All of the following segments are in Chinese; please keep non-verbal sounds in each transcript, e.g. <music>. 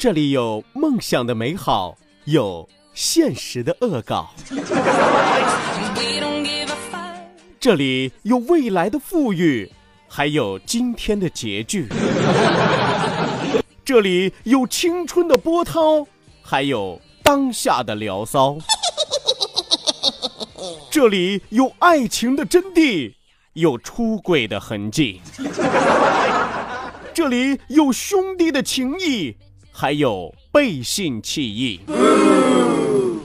这里有梦想的美好，有现实的恶搞。这里有未来的富裕，还有今天的拮据。这里有青春的波涛，还有当下的聊骚。这里有爱情的真谛，有出轨的痕迹。这里有兄弟的情谊，还有背信弃义；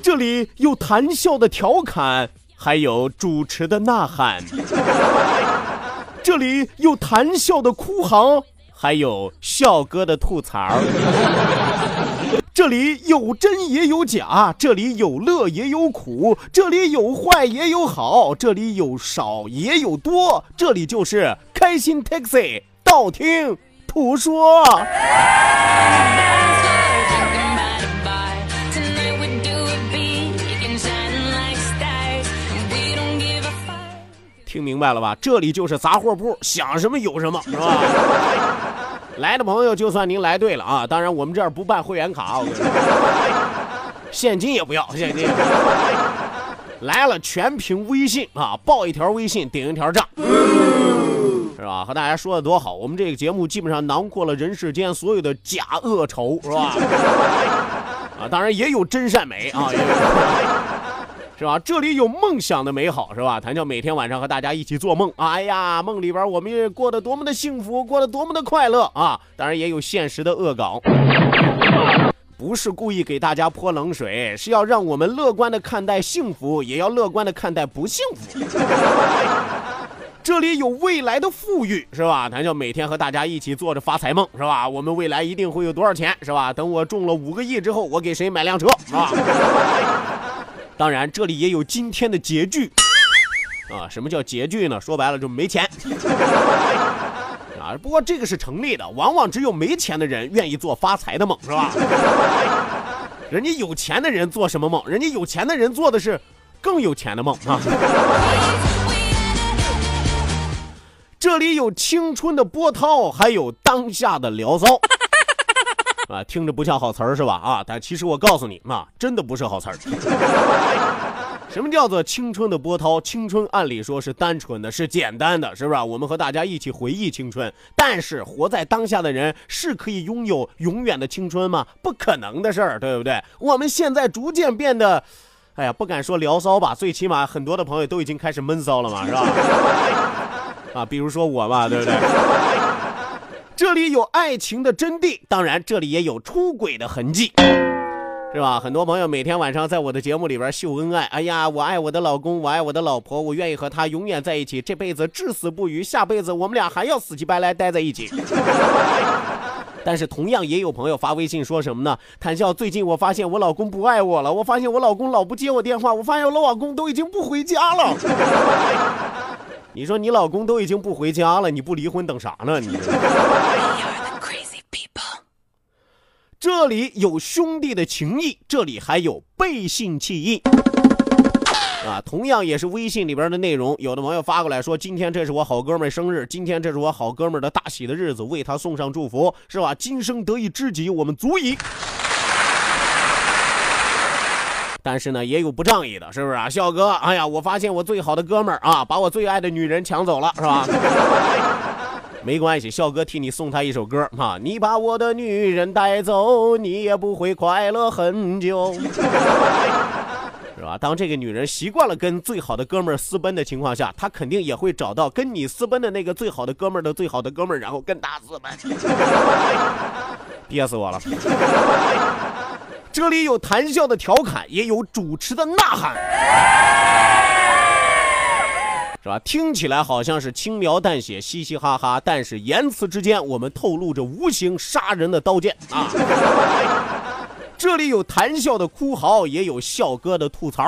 这里有谈笑的调侃，还有主持的呐喊；这里有谈笑的哭嚎，还有笑哥的吐槽；这里有真也有假，这里有乐也有苦，这里有坏也有好，这里有少也有多，这里就是开心 taxi，道听。胡说！听明白了吧？这里就是杂货铺，想什么有什么，是吧？<laughs> 来的朋友，就算您来对了啊！当然，我们这儿不办会员卡，我跟你说现金也不要，现金。来了，全凭微信啊！报一条微信，顶一条账。是吧？和大家说的多好，我们这个节目基本上囊括了人世间所有的假恶丑，是吧？<laughs> 啊，当然也有真善美啊，是吧？这里有梦想的美好，是吧？谈笑每天晚上和大家一起做梦，哎呀，梦里边我们也过得多么的幸福，过得多么的快乐啊！当然也有现实的恶搞，不是故意给大家泼冷水，是要让我们乐观的看待幸福，也要乐观的看待不幸福。这里有未来的富裕，是吧？咱就每天和大家一起做着发财梦，是吧？我们未来一定会有多少钱，是吧？等我中了五个亿之后，我给谁买辆车，是吧？<laughs> 当然，这里也有今天的拮据啊！什么叫拮据呢？说白了就没钱 <laughs> 啊！不过这个是成立的，往往只有没钱的人愿意做发财的梦，是吧？<laughs> 人家有钱的人做什么梦？人家有钱的人做的是更有钱的梦啊！这里有青春的波涛，还有当下的聊骚，<laughs> 啊，听着不像好词儿是吧？啊，但其实我告诉你，啊，真的不是好词儿。<laughs> 什么叫做青春的波涛？青春按理说是单纯的，是简单的，是不是？我们和大家一起回忆青春，但是活在当下的人是可以拥有永远的青春吗？不可能的事儿，对不对？我们现在逐渐变得，哎呀，不敢说聊骚吧，最起码很多的朋友都已经开始闷骚了嘛，是吧？<laughs> 啊，比如说我吧，对不对？<laughs> 这里有爱情的真谛，当然这里也有出轨的痕迹，是吧？很多朋友每天晚上在我的节目里边秀恩爱，哎呀，我爱我的老公，我爱我的老婆，我愿意和他永远在一起，这辈子至死不渝，下辈子我们俩还要死乞白赖待在一起。<laughs> 但是同样也有朋友发微信说什么呢？谈笑，最近我发现我老公不爱我了，我发现我老公老不接我电话，我发现我老公都已经不回家了。你说你老公都已经不回家了，你不离婚等啥呢？你 <laughs> 这里有兄弟的情谊，这里还有背信弃义啊！同样也是微信里边的内容，有的朋友发过来说：“今天这是我好哥们生日，今天这是我好哥们的大喜的日子，为他送上祝福，是吧？今生得一知己，我们足矣。”但是呢，也有不仗义的，是不是啊？笑哥，哎呀，我发现我最好的哥们儿啊，把我最爱的女人抢走了，是吧？<laughs> 没关系，笑哥替你送他一首歌啊！你把我的女人带走，你也不会快乐很久，是吧？当这个女人习惯了跟最好的哥们儿私奔的情况下，她肯定也会找到跟你私奔的那个最好的哥们儿的最好的哥们儿，然后跟他私奔。<laughs> 憋死我了！这里有谈笑的调侃，也有主持的呐喊。是吧？听起来好像是轻描淡写、嘻嘻哈哈，但是言辞之间，我们透露着无形杀人的刀剑啊！<laughs> 这里有谈笑的哭嚎，也有笑哥的吐槽。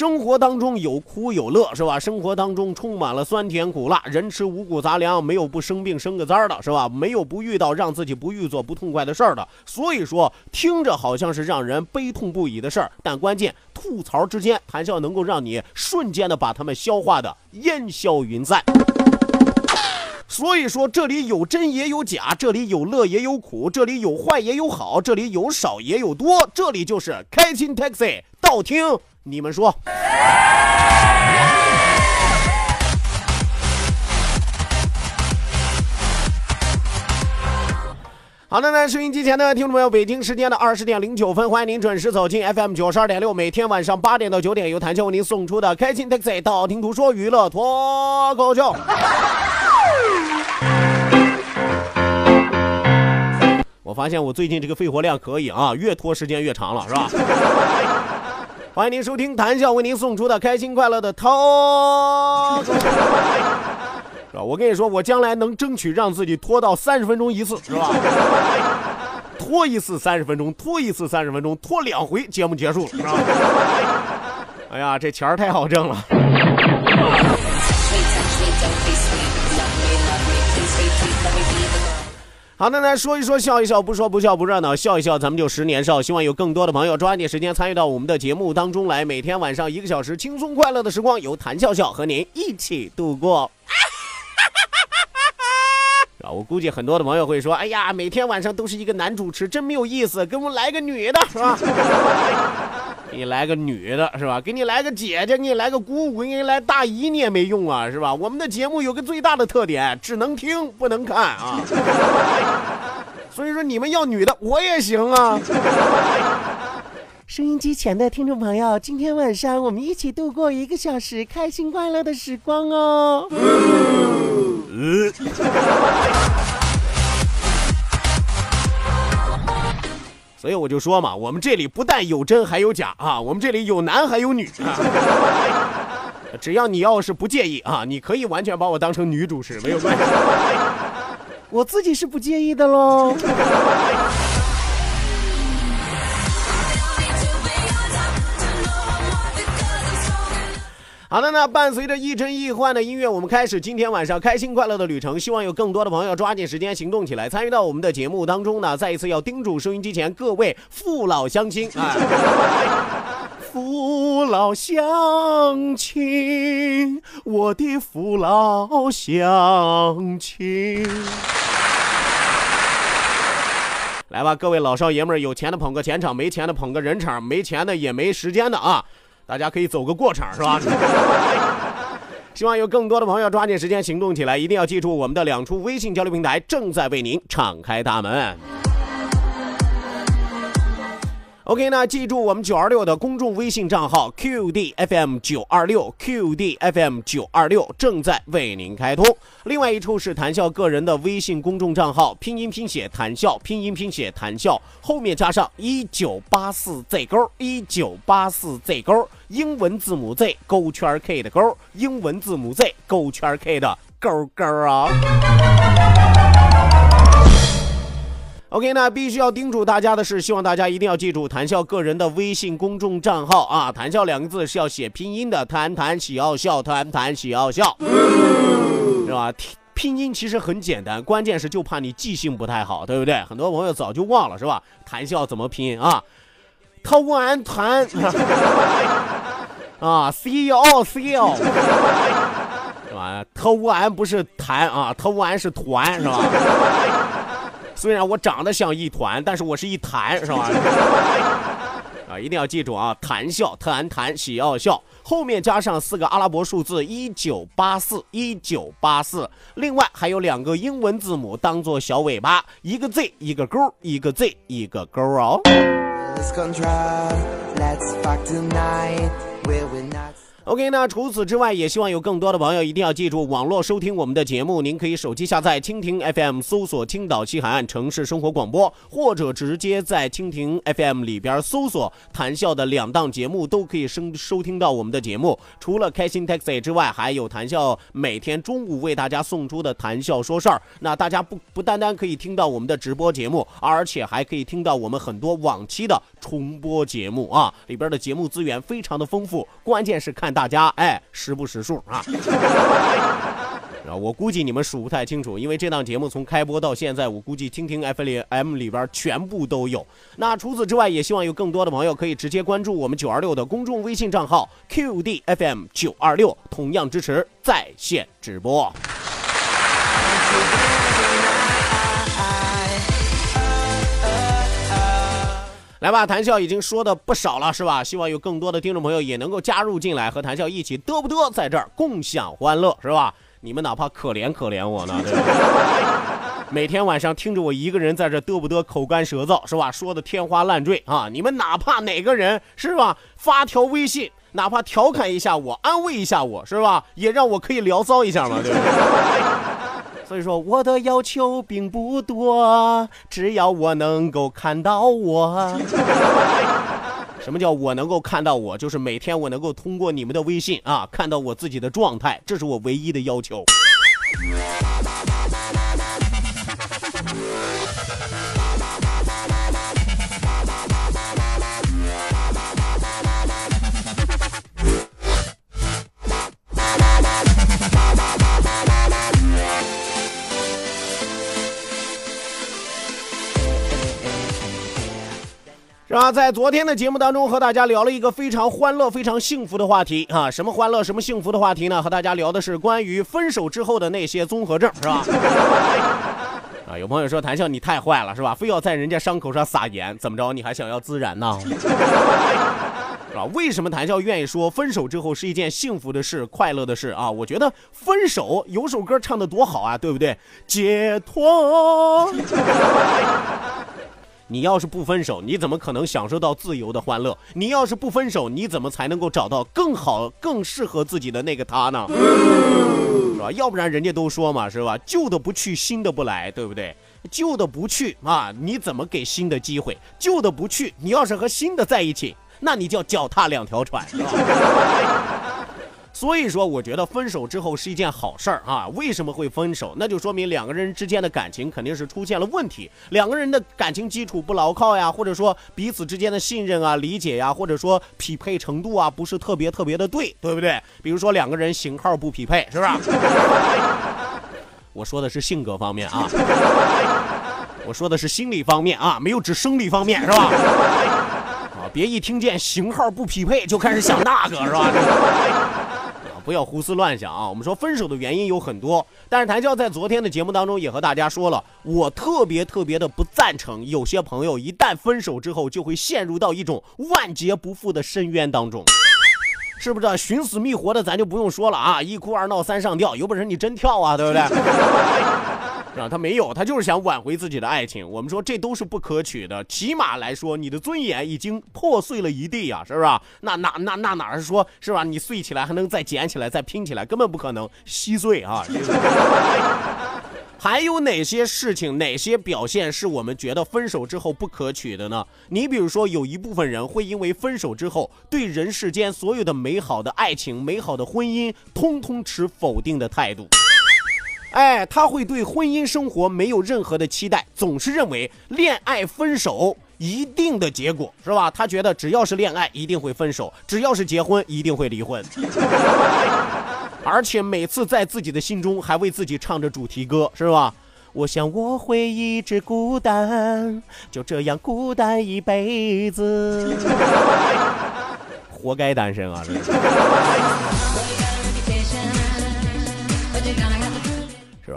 生活当中有苦有乐，是吧？生活当中充满了酸甜苦辣，人吃五谷杂粮，没有不生病生个灾儿的，是吧？没有不遇到让自己不欲做不痛快的事儿的。所以说，听着好像是让人悲痛不已的事儿，但关键吐槽之间，谈笑能够让你瞬间的把它们消化的烟消云散。所以说，这里有真也有假，这里有乐也有苦，这里有坏也有好，这里有少也有多，这里就是开心 taxi，道听。你们说，好的呢，收音机前的听众朋友，北京时间的二十点零九分，欢迎您准时走进 FM 九十二点六，每天晚上八点到九点，由谭笑为您送出的开心 taxi，道听途说娱乐脱口秀。<laughs> 我发现我最近这个肺活量可以啊，越拖时间越长了，是吧？欢迎您收听谈笑为您送出的开心快乐的涛，是吧？我跟你说，我将来能争取让自己拖到三十分钟一次，是吧？拖一次三十分钟，拖一次三十分钟，拖两回，节目结束了，是吧？哎呀，这钱儿太好挣了。好的来，说一说笑一笑，不说不笑不热闹，笑一笑咱们就十年少。希望有更多的朋友抓紧时间参与到我们的节目当中来，每天晚上一个小时轻松快乐的时光，由谭笑笑和您一起度过。啊，我估计很多的朋友会说，哎呀，每天晚上都是一个男主持，真没有意思，给我们来个女的，是吧？给你来个女的，是吧？给你来个姐姐，给你来个姑姑，给你来大姨，你也没用啊，是吧？我们的节目有个最大的特点，只能听不能看啊。<laughs> 所以说，你们要女的，我也行啊。<laughs> 收音机前的听众朋友，今天晚上我们一起度过一个小时开心快乐的时光哦。<laughs> 所以我就说嘛，我们这里不但有真还有假啊，我们这里有男还有女啊。只要你要是不介意啊，你可以完全把我当成女主持，没有关系。我自己是不介意的喽。好的，那伴随着亦真亦幻的音乐，我们开始今天晚上开心快乐的旅程。希望有更多的朋友抓紧时间行动起来，参与到我们的节目当中呢。再一次要叮嘱收音机前各位父老乡亲啊，父老乡亲，我的父老乡亲。来吧，各位老少爷们儿，有钱的捧个钱场，没钱的捧个人场，没钱的也没时间的啊。大家可以走个过场，是吧？<laughs> 希望有更多的朋友抓紧时间行动起来，一定要记住我们的两处微信交流平台正在为您敞开大门。OK，那记住我们九二六的公众微信账号 QDFM 九二六 QDFM 九二六正在为您开通。另外一处是谈笑个人的微信公众账号，拼音拼写谈笑，拼音拼写谈笑，后面加上一九八四 Z 勾一九八四 Z 勾，英文字母 Z 勾圈 K 的勾，英文字母 Z 勾圈 K 的勾勾啊。OK，那必须要叮嘱大家的是，希望大家一定要记住谈笑个人的微信公众账号啊，谈笑两个字是要写拼音的，谈谈喜要笑，谈谈喜要笑，是吧？拼音其实很简单，关键是就怕你记性不太好，对不对？很多朋友早就忘了，是吧？谈笑怎么拼啊？他玩谈 <laughs> 啊，C O C O，是吧？他玩不是谈啊，他玩是团，是吧？虽然我长得像一团，但是我是一弹，是吧？<laughs> 啊，一定要记住啊！谈笑，特安谈，喜要笑，后面加上四个阿拉伯数字一九八四一九八四，另外还有两个英文字母当做小尾巴，一个 Z 一个勾，一个 Z 一个勾哦。OK，那除此之外，也希望有更多的朋友一定要记住，网络收听我们的节目，您可以手机下载蜻蜓 FM，搜索青岛西海岸城市生活广播，或者直接在蜻蜓 FM 里边搜索谈笑的两档节目，都可以收收听到我们的节目。除了开心 Taxi 之外，还有谈笑每天中午为大家送出的谈笑说事儿。那大家不不单单可以听到我们的直播节目，而且还可以听到我们很多往期的重播节目啊，里边的节目资源非常的丰富，关键是看大。家哎，识不识数啊？啊，我估计你们数不太清楚，因为这档节目从开播到现在，我估计听听 FM 里边全部都有。那除此之外，也希望有更多的朋友可以直接关注我们九二六的公众微信账号 QDFM 九二六，同样支持在线直播。来吧，谈笑已经说的不少了，是吧？希望有更多的听众朋友也能够加入进来，和谈笑一起嘚不嘚在这儿共享欢乐，是吧？你们哪怕可怜可怜我呢，对吧？每天晚上听着我一个人在这嘚不嘚口干舌燥，是吧？说的天花乱坠啊！你们哪怕哪个人是吧？发条微信，哪怕调侃一下我，安慰一下我，是吧？也让我可以聊骚一下嘛，对不对？所以说，我的要求并不多，只要我能够看到我。什么叫我能够看到我？就是每天我能够通过你们的微信啊，看到我自己的状态，这是我唯一的要求。吧？在昨天的节目当中，和大家聊了一个非常欢乐、非常幸福的话题啊！什么欢乐、什么幸福的话题呢？和大家聊的是关于分手之后的那些综合症，是吧？<laughs> 啊，有朋友说谭笑你太坏了，是吧？非要在人家伤口上撒盐，怎么着？你还想要孜然呢？<laughs> 是吧？为什么谭笑愿意说分手之后是一件幸福的事、快乐的事啊？我觉得分手有首歌唱的多好啊，对不对？解脱。你要是不分手，你怎么可能享受到自由的欢乐？你要是不分手，你怎么才能够找到更好、更适合自己的那个他呢？是吧？要不然人家都说嘛，是吧？旧的不去，新的不来，对不对？旧的不去啊，你怎么给新的机会？旧的不去，你要是和新的在一起，那你叫脚踏两条船？所以说，我觉得分手之后是一件好事儿啊。为什么会分手？那就说明两个人之间的感情肯定是出现了问题，两个人的感情基础不牢靠呀，或者说彼此之间的信任啊、理解呀，或者说匹配程度啊，不是特别特别的对，对不对？比如说两个人型号不匹配，是不是？<laughs> 我说的是性格方面啊，我说的是心理方面啊，没有指生理方面，是吧？啊，别一听见型号不匹配就开始想那个，是吧？不要胡思乱想啊！我们说分手的原因有很多，但是谭笑在昨天的节目当中也和大家说了，我特别特别的不赞成有些朋友一旦分手之后就会陷入到一种万劫不复的深渊当中，是不是？寻死觅活的咱就不用说了啊！一哭二闹三上吊，有本事你真跳啊，对不对？啊，他没有，他就是想挽回自己的爱情。我们说这都是不可取的，起码来说，你的尊严已经破碎了一地呀，是不是？那那那那哪是说，是吧？你碎起来还能再捡起来，再拼起来，根本不可能稀碎啊！<laughs> 还有哪些事情、哪些表现是我们觉得分手之后不可取的呢？你比如说，有一部分人会因为分手之后，对人世间所有的美好的爱情、美好的婚姻，通通持否定的态度。哎，他会对婚姻生活没有任何的期待，总是认为恋爱分手一定的结果是吧？他觉得只要是恋爱一定会分手，只要是结婚一定会离婚，<laughs> 而且每次在自己的心中还为自己唱着主题歌是吧？我想我会一直孤单，就这样孤单一辈子，<laughs> 活该单身啊！是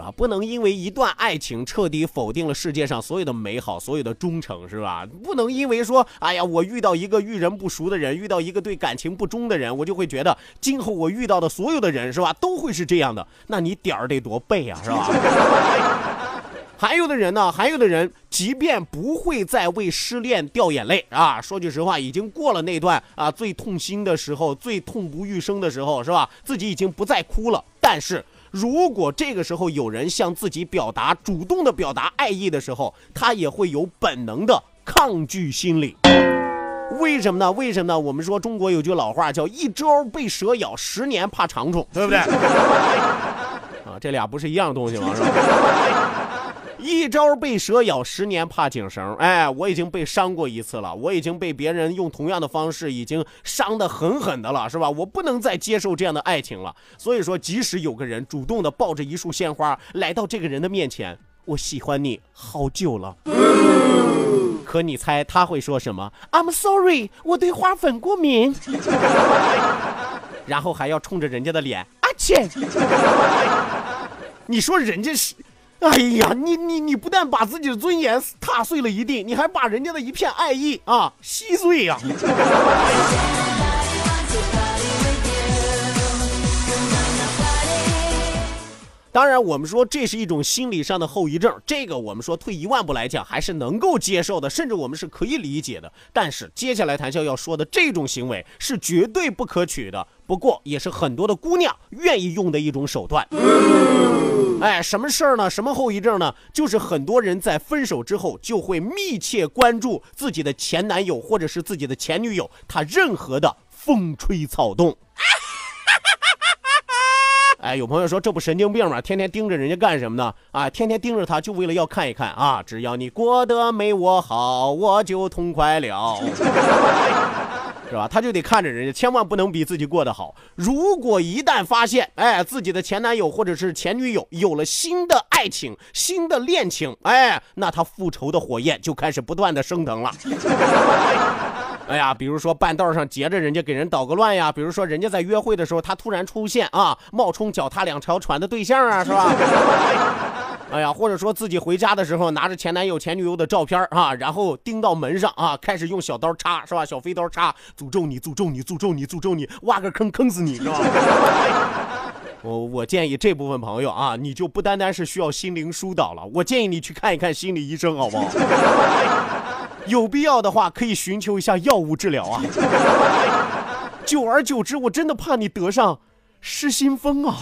啊？不能因为一段爱情彻底否定了世界上所有的美好，所有的忠诚，是吧？不能因为说，哎呀，我遇到一个遇人不熟的人，遇到一个对感情不忠的人，我就会觉得今后我遇到的所有的人，是吧，都会是这样的。那你点儿得多背啊，是吧？<laughs> 还有的人呢，还有的人，即便不会再为失恋掉眼泪啊，说句实话，已经过了那段啊最痛心的时候，最痛不欲生的时候，是吧？自己已经不再哭了。但是如果这个时候有人向自己表达主动的表达爱意的时候，他也会有本能的抗拒心理。为什么呢？为什么呢？我们说中国有句老话叫“一朝被蛇咬，十年怕长虫”，对不对？啊，这俩不是一样东西吗？是吧？一朝被蛇咬，十年怕井绳。哎，我已经被伤过一次了，我已经被别人用同样的方式已经伤得狠狠的了，是吧？我不能再接受这样的爱情了。所以说，即使有个人主动的抱着一束鲜花来到这个人的面前，我喜欢你好久了，可你猜他会说什么？I'm sorry，我对花粉过敏。然后还要冲着人家的脸，阿切。你说人家是？哎呀，你你你不但把自己的尊严踏碎了一地，你还把人家的一片爱意啊稀碎呀！当然，我们说这是一种心理上的后遗症，这个我们说退一万步来讲还是能够接受的，甚至我们是可以理解的。但是接下来谈笑要说的这种行为是绝对不可取的，不过也是很多的姑娘愿意用的一种手段。哎，什么事儿呢？什么后遗症呢？就是很多人在分手之后就会密切关注自己的前男友或者是自己的前女友，他任何的风吹草动。<laughs> 哎，有朋友说这不神经病吗？天天盯着人家干什么呢？啊，天天盯着他就为了要看一看啊！只要你过得没我好，我就痛快了，是吧？他就得看着人家，千万不能比自己过得好。如果一旦发现，哎，自己的前男友或者是前女友有了新的爱情、新的恋情，哎，那他复仇的火焰就开始不断的升腾了。<laughs> 哎呀，比如说半道上截着人家给人捣个乱呀，比如说人家在约会的时候他突然出现啊，冒充脚踏两条船的对象啊，是吧？哎呀，或者说自己回家的时候拿着前男友前女友的照片啊，然后钉到门上啊，开始用小刀插，是吧？小飞刀插，诅咒你，诅咒你，诅咒你，诅咒你，挖个坑坑死你，是吧？<laughs> 我我建议这部分朋友啊，你就不单单是需要心灵疏导了，我建议你去看一看心理医生，好不好？<laughs> 有必要的话，可以寻求一下药物治疗啊。<laughs> 久而久之，我真的怕你得上失心疯啊。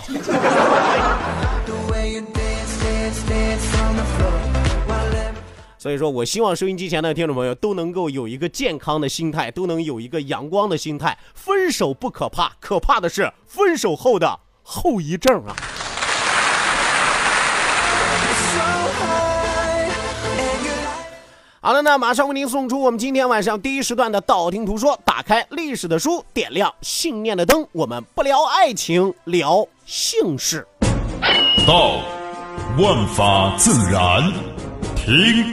所以说我希望收音机前的听众朋友都能够有一个健康的心态，都能有一个阳光的心态。分手不可怕，可怕的是分手后的后遗症啊。好了，那马上为您送出我们今天晚上第一时段的道听途说。打开历史的书，点亮信念的灯。我们不聊爱情，聊姓氏。道，万法自然；听，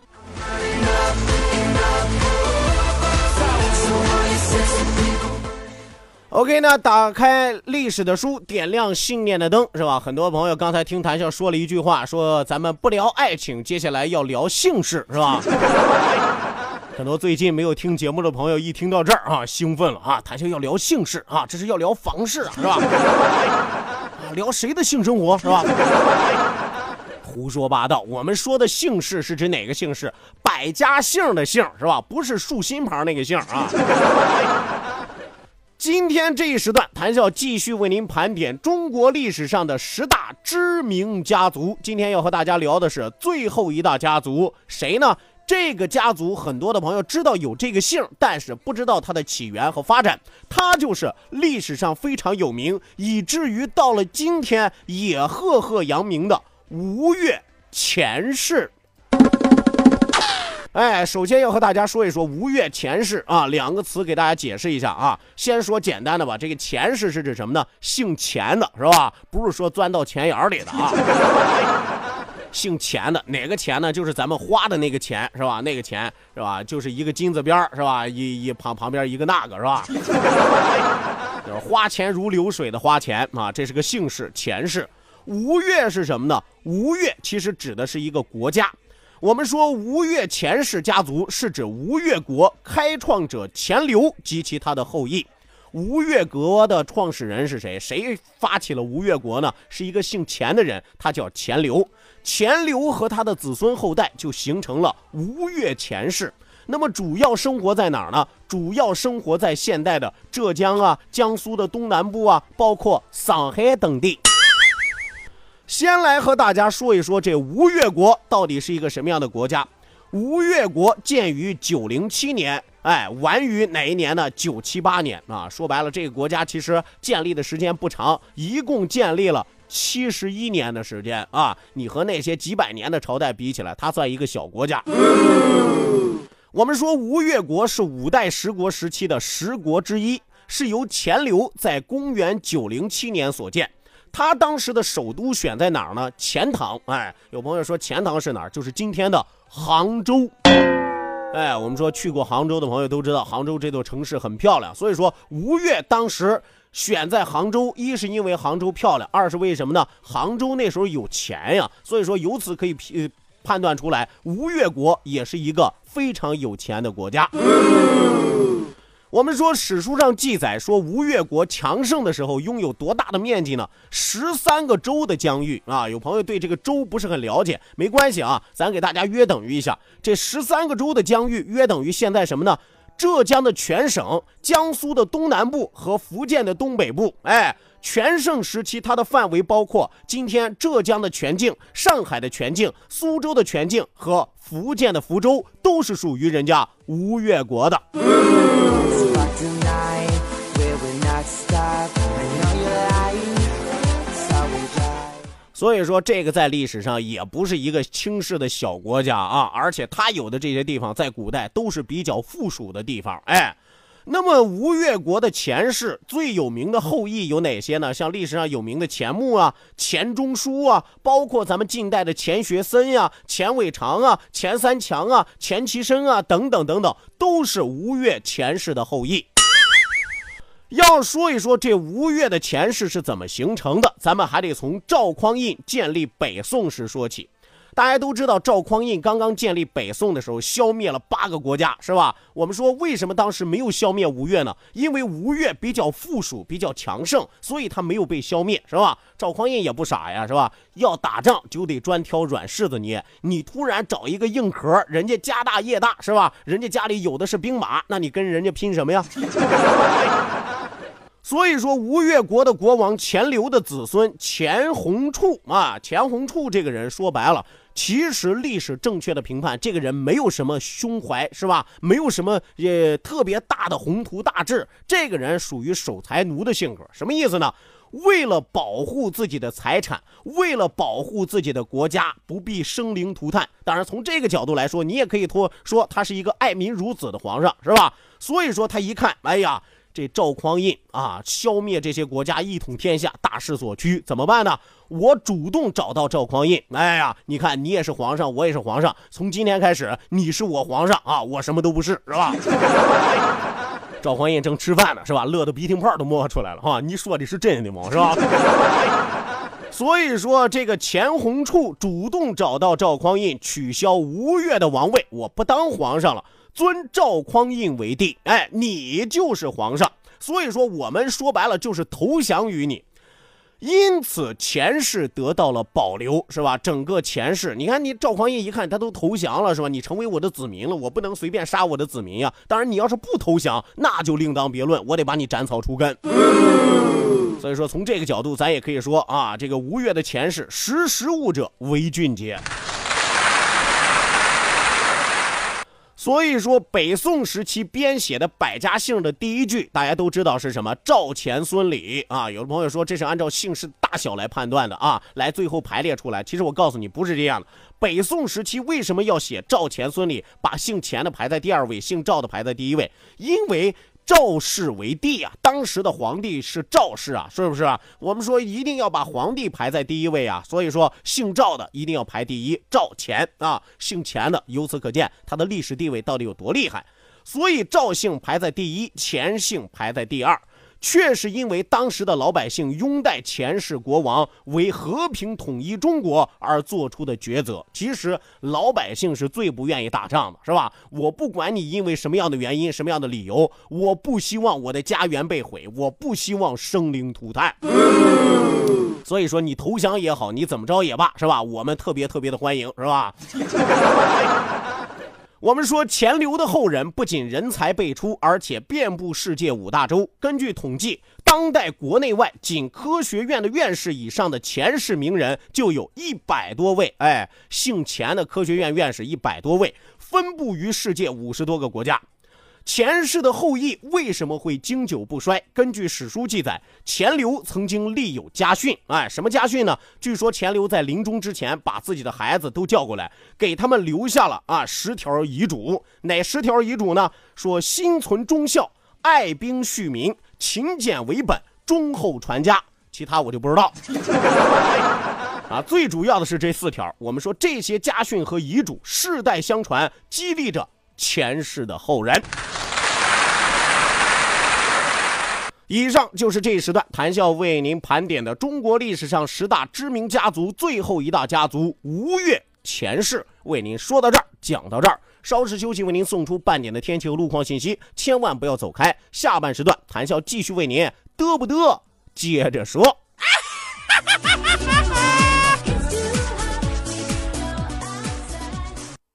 OK 那，打开历史的书，点亮信念的灯，是吧？很多朋友刚才听谭笑说了一句话，说咱们不聊爱情，接下来要聊姓氏，是吧？<laughs> 很多最近没有听节目的朋友一听到这儿啊，兴奋了啊！谈笑要聊姓氏啊，这是要聊房事啊，是吧？<laughs> 啊，聊谁的性生活是吧？胡说八道！我们说的姓氏是指哪个姓氏？百家姓的姓是吧？不是竖心旁那个姓啊。今天这一时段，谈笑继续为您盘点中国历史上的十大知名家族。今天要和大家聊的是最后一大家族，谁呢？这个家族很多的朋友知道有这个姓，但是不知道它的起源和发展。它就是历史上非常有名，以至于到了今天也赫赫扬名的吴越钱氏。哎，首先要和大家说一说吴越钱氏啊，两个词给大家解释一下啊。先说简单的吧，这个钱氏是指什么呢？姓钱的是吧？不是说钻到钱眼里的啊。<laughs> 姓钱的哪个钱呢？就是咱们花的那个钱是吧？那个钱是吧？就是一个金字边是吧？一一旁旁边一个那个是吧？就是花钱如流水的花钱啊，这是个姓氏钱氏。吴越是什么呢？吴越其实指的是一个国家。我们说吴越钱氏家族是指吴越国开创者钱镠及其他的后裔。吴越国的创始人是谁？谁发起了吴越国呢？是一个姓钱的人，他叫钱镠。钱镠和他的子孙后代就形成了吴越钱氏。那么主要生活在哪儿呢？主要生活在现代的浙江啊、江苏的东南部啊，包括上海等地。先来和大家说一说这吴越国到底是一个什么样的国家。吴越国建于九零七年，哎，完于哪一年呢？九七八年啊。说白了，这个国家其实建立的时间不长，一共建立了七十一年的时间啊。你和那些几百年的朝代比起来，它算一个小国家。我们说吴越国是五代十国时期的十国之一，是由钱镠在公元九零七年所建。他当时的首都选在哪儿呢？钱塘。哎，有朋友说钱塘是哪儿？就是今天的杭州。哎，我们说去过杭州的朋友都知道，杭州这座城市很漂亮。所以说吴越当时选在杭州，一是因为杭州漂亮，二是为什么呢？杭州那时候有钱呀。所以说由此可以判断出来，吴越国也是一个非常有钱的国家。我们说史书上记载说吴越国强盛的时候拥有多大的面积呢？十三个州的疆域啊！有朋友对这个州不是很了解，没关系啊，咱给大家约等于一下，这十三个州的疆域约等于现在什么呢？浙江的全省、江苏的东南部和福建的东北部。哎，全盛时期它的范围包括今天浙江的全境、上海的全境、苏州的全境和福建的福州，都是属于人家吴越国的。所以说，这个在历史上也不是一个轻视的小国家啊，而且它有的这些地方在古代都是比较富庶的地方。哎，那么吴越国的钱氏最有名的后裔有哪些呢？像历史上有名的钱穆啊、钱钟书啊，包括咱们近代的钱学森呀、钱伟长啊、钱三强啊、钱其琛啊等等等等，都是吴越钱氏的后裔。要说一说这吴越的前世是怎么形成的，咱们还得从赵匡胤建立北宋时说起。大家都知道，赵匡胤刚刚建立北宋的时候，消灭了八个国家，是吧？我们说为什么当时没有消灭吴越呢？因为吴越比较富庶，比较强盛，所以他没有被消灭，是吧？赵匡胤也不傻呀，是吧？要打仗就得专挑软柿子捏，你突然找一个硬壳，人家家大业大，是吧？人家家里有的是兵马，那你跟人家拼什么呀？<laughs> 所以说，吴越国的国王钱镠的子孙钱弘处啊，钱弘处这个人说白了，其实历史正确的评判，这个人没有什么胸怀，是吧？没有什么也特别大的宏图大志，这个人属于守财奴的性格。什么意思呢？为了保护自己的财产，为了保护自己的国家不必生灵涂炭。当然，从这个角度来说，你也可以托说他是一个爱民如子的皇上，是吧？所以说他一看，哎呀。这赵匡胤啊，消灭这些国家，一统天下，大势所趋，怎么办呢？我主动找到赵匡胤，哎呀，你看你也是皇上，我也是皇上，从今天开始，你是我皇上啊，我什么都不是，是吧？<laughs> 赵匡胤正吃饭呢，是吧？乐得鼻涕泡都冒出来了，哈！你说的是真的吗？是吧？<laughs> 所以说，这个钱弘处主动找到赵匡胤，取消吴越的王位，我不当皇上了。尊赵匡胤为帝，哎，你就是皇上。所以说，我们说白了就是投降于你。因此，前世得到了保留，是吧？整个前世，你看，你赵匡胤一看他都投降了，是吧？你成为我的子民了，我不能随便杀我的子民呀。当然，你要是不投降，那就另当别论，我得把你斩草除根。所以说，从这个角度，咱也可以说啊，这个吴越的前世，识时务者为俊杰。所以说，北宋时期编写的百家姓的第一句，大家都知道是什么？赵钱孙李啊。有的朋友说这是按照姓氏大小来判断的啊，来最后排列出来。其实我告诉你，不是这样的。北宋时期为什么要写赵钱孙李，把姓钱的排在第二位，姓赵的排在第一位？因为。赵氏为帝啊，当时的皇帝是赵氏啊，是不是啊？我们说一定要把皇帝排在第一位啊，所以说姓赵的一定要排第一，赵钱啊，姓钱的，由此可见他的历史地位到底有多厉害。所以赵姓排在第一，钱姓排在第二。确实因为当时的老百姓拥戴前世国王为和平统一中国而做出的抉择。其实老百姓是最不愿意打仗的，是吧？我不管你因为什么样的原因、什么样的理由，我不希望我的家园被毁，我不希望生灵涂炭。所以说，你投降也好，你怎么着也罢，是吧？我们特别特别的欢迎，是吧？我们说钱流的后人不仅人才辈出，而且遍布世界五大洲。根据统计，当代国内外仅科学院的院士以上的钱氏名人就有一百多位。哎，姓钱的科学院院士一百多位，分布于世界五十多个国家。钱氏的后裔为什么会经久不衰？根据史书记载，钱镠曾经立有家训。哎，什么家训呢？据说钱镠在临终之前，把自己的孩子都叫过来，给他们留下了啊十条遗嘱。哪十条遗嘱呢？说心存忠孝，爱兵恤民，勤俭为本，忠厚传家。其他我就不知道。<laughs> 啊，最主要的是这四条。我们说这些家训和遗嘱世代相传，激励着。前世的后人。以上就是这一时段谈笑为您盘点的中国历史上十大知名家族最后一大家族吴越前世，为您说到这儿，讲到这儿，稍事休息，为您送出半点的天气和路况信息，千万不要走开。下半时段谈笑继续为您嘚不嘚接着说。